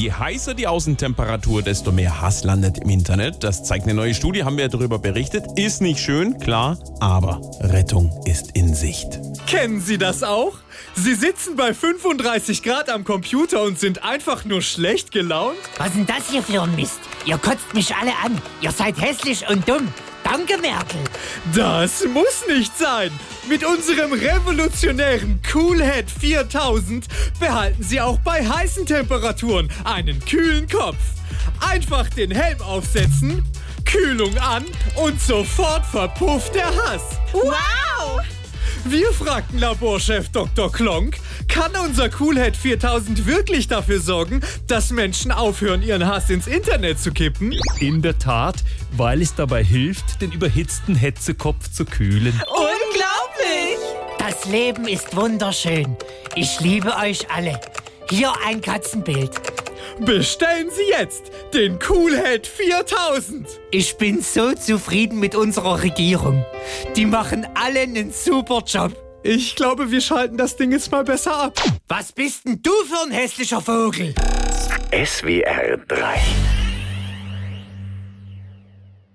Je heißer die Außentemperatur, desto mehr Hass landet im Internet. Das zeigt eine neue Studie, haben wir darüber berichtet. Ist nicht schön, klar, aber Rettung ist in Sicht. Kennen Sie das auch? Sie sitzen bei 35 Grad am Computer und sind einfach nur schlecht gelaunt? Was ist denn das hier für ein Mist? Ihr kotzt mich alle an. Ihr seid hässlich und dumm. Danke, Merkel. Das muss nicht sein. Mit unserem revolutionären Coolhead 4000 behalten Sie auch bei heißen Temperaturen einen kühlen Kopf. Einfach den Helm aufsetzen, Kühlung an und sofort verpufft der Hass. Wow! Wir fragten Laborchef Dr. Klonk, kann unser Coolhead 4000 wirklich dafür sorgen, dass Menschen aufhören, ihren Hass ins Internet zu kippen? In der Tat, weil es dabei hilft, den überhitzten Hetzekopf zu kühlen. Unglaublich! Das Leben ist wunderschön. Ich liebe euch alle. Hier ein Katzenbild. Bestellen Sie jetzt den Coolhead 4000! Ich bin so zufrieden mit unserer Regierung. Die machen alle einen super Job. Ich glaube, wir schalten das Ding jetzt mal besser ab. Was bist denn du für ein hässlicher Vogel? SWR 3